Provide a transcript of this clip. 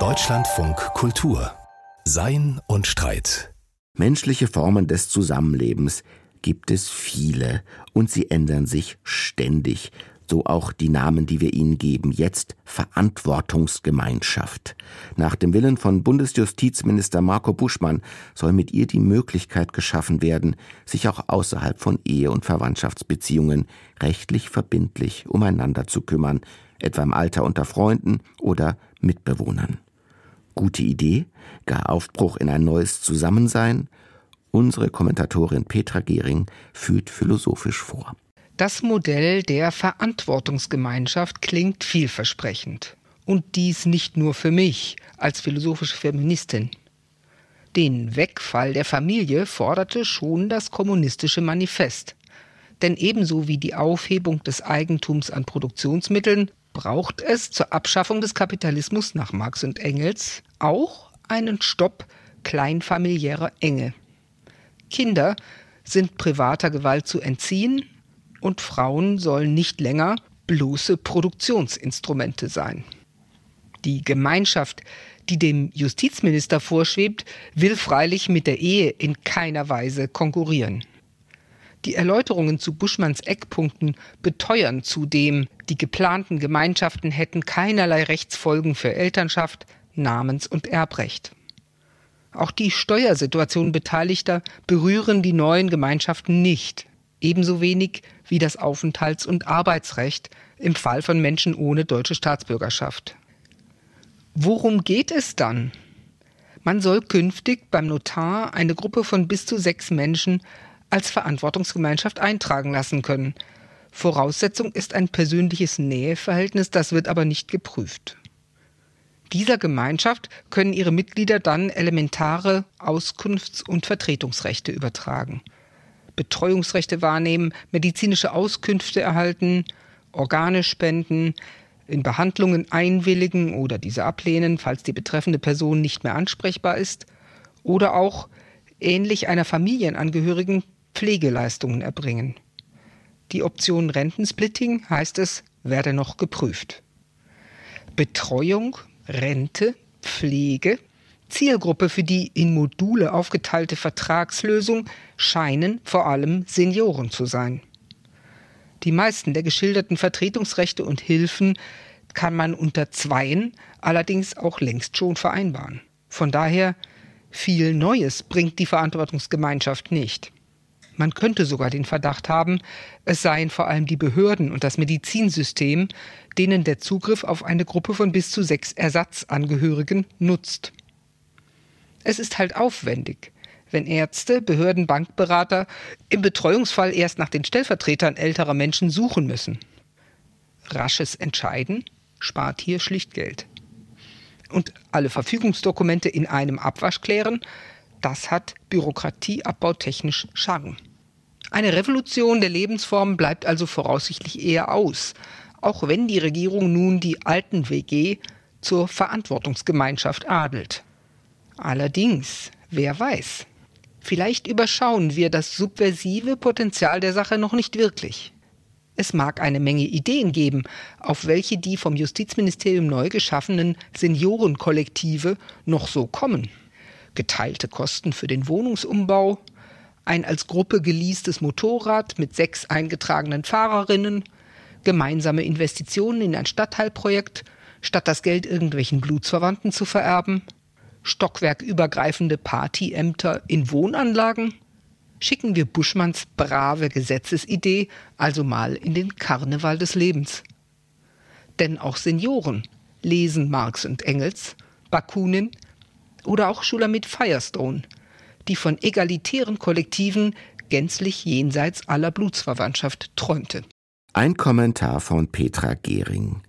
Deutschlandfunk Kultur. Sein und Streit. Menschliche Formen des Zusammenlebens gibt es viele und sie ändern sich ständig. So auch die Namen, die wir ihnen geben, jetzt Verantwortungsgemeinschaft. Nach dem Willen von Bundesjustizminister Marco Buschmann soll mit ihr die Möglichkeit geschaffen werden, sich auch außerhalb von Ehe- und Verwandtschaftsbeziehungen rechtlich verbindlich umeinander zu kümmern, etwa im Alter unter Freunden oder Mitbewohnern. Gute Idee? Gar Aufbruch in ein neues Zusammensein? Unsere Kommentatorin Petra Gehring führt philosophisch vor. Das Modell der Verantwortungsgemeinschaft klingt vielversprechend. Und dies nicht nur für mich als philosophische Feministin. Den Wegfall der Familie forderte schon das kommunistische Manifest. Denn ebenso wie die Aufhebung des Eigentums an Produktionsmitteln braucht es zur Abschaffung des Kapitalismus nach Marx und Engels auch einen Stopp kleinfamiliärer Enge. Kinder sind privater Gewalt zu entziehen und Frauen sollen nicht länger bloße Produktionsinstrumente sein. Die Gemeinschaft, die dem Justizminister vorschwebt, will freilich mit der Ehe in keiner Weise konkurrieren. Die Erläuterungen zu Buschmanns Eckpunkten beteuern zudem, die geplanten Gemeinschaften hätten keinerlei Rechtsfolgen für Elternschaft, Namens- und Erbrecht. Auch die Steuersituation Beteiligter berühren die neuen Gemeinschaften nicht ebenso wenig wie das Aufenthalts- und Arbeitsrecht im Fall von Menschen ohne deutsche Staatsbürgerschaft. Worum geht es dann? Man soll künftig beim Notar eine Gruppe von bis zu sechs Menschen als Verantwortungsgemeinschaft eintragen lassen können. Voraussetzung ist ein persönliches Näheverhältnis, das wird aber nicht geprüft. Dieser Gemeinschaft können ihre Mitglieder dann elementare Auskunfts- und Vertretungsrechte übertragen. Betreuungsrechte wahrnehmen, medizinische Auskünfte erhalten, Organe spenden, in Behandlungen einwilligen oder diese ablehnen, falls die betreffende Person nicht mehr ansprechbar ist, oder auch ähnlich einer Familienangehörigen Pflegeleistungen erbringen. Die Option Rentensplitting heißt es, werde noch geprüft. Betreuung, Rente, Pflege Zielgruppe für die in Module aufgeteilte Vertragslösung scheinen vor allem Senioren zu sein. Die meisten der geschilderten Vertretungsrechte und Hilfen kann man unter Zweien allerdings auch längst schon vereinbaren. Von daher viel Neues bringt die Verantwortungsgemeinschaft nicht. Man könnte sogar den Verdacht haben, es seien vor allem die Behörden und das Medizinsystem, denen der Zugriff auf eine Gruppe von bis zu sechs Ersatzangehörigen nutzt. Es ist halt aufwendig, wenn Ärzte, Behörden, Bankberater im Betreuungsfall erst nach den Stellvertretern älterer Menschen suchen müssen. Rasches Entscheiden spart hier schlicht Geld. Und alle Verfügungsdokumente in einem Abwasch klären, das hat bürokratieabbautechnisch Charme. Eine Revolution der Lebensformen bleibt also voraussichtlich eher aus, auch wenn die Regierung nun die alten WG zur Verantwortungsgemeinschaft adelt. Allerdings, wer weiß, vielleicht überschauen wir das subversive Potenzial der Sache noch nicht wirklich. Es mag eine Menge Ideen geben, auf welche die vom Justizministerium neu geschaffenen Seniorenkollektive noch so kommen. Geteilte Kosten für den Wohnungsumbau, ein als Gruppe geleastes Motorrad mit sechs eingetragenen Fahrerinnen, gemeinsame Investitionen in ein Stadtteilprojekt, statt das Geld irgendwelchen Blutsverwandten zu vererben, stockwerkübergreifende Partyämter in Wohnanlagen? Schicken wir Buschmanns brave Gesetzesidee also mal in den Karneval des Lebens. Denn auch Senioren lesen Marx und Engels, Bakunin oder auch Schulamit Firestone, die von egalitären Kollektiven gänzlich jenseits aller Blutsverwandtschaft träumte. Ein Kommentar von Petra Gehring.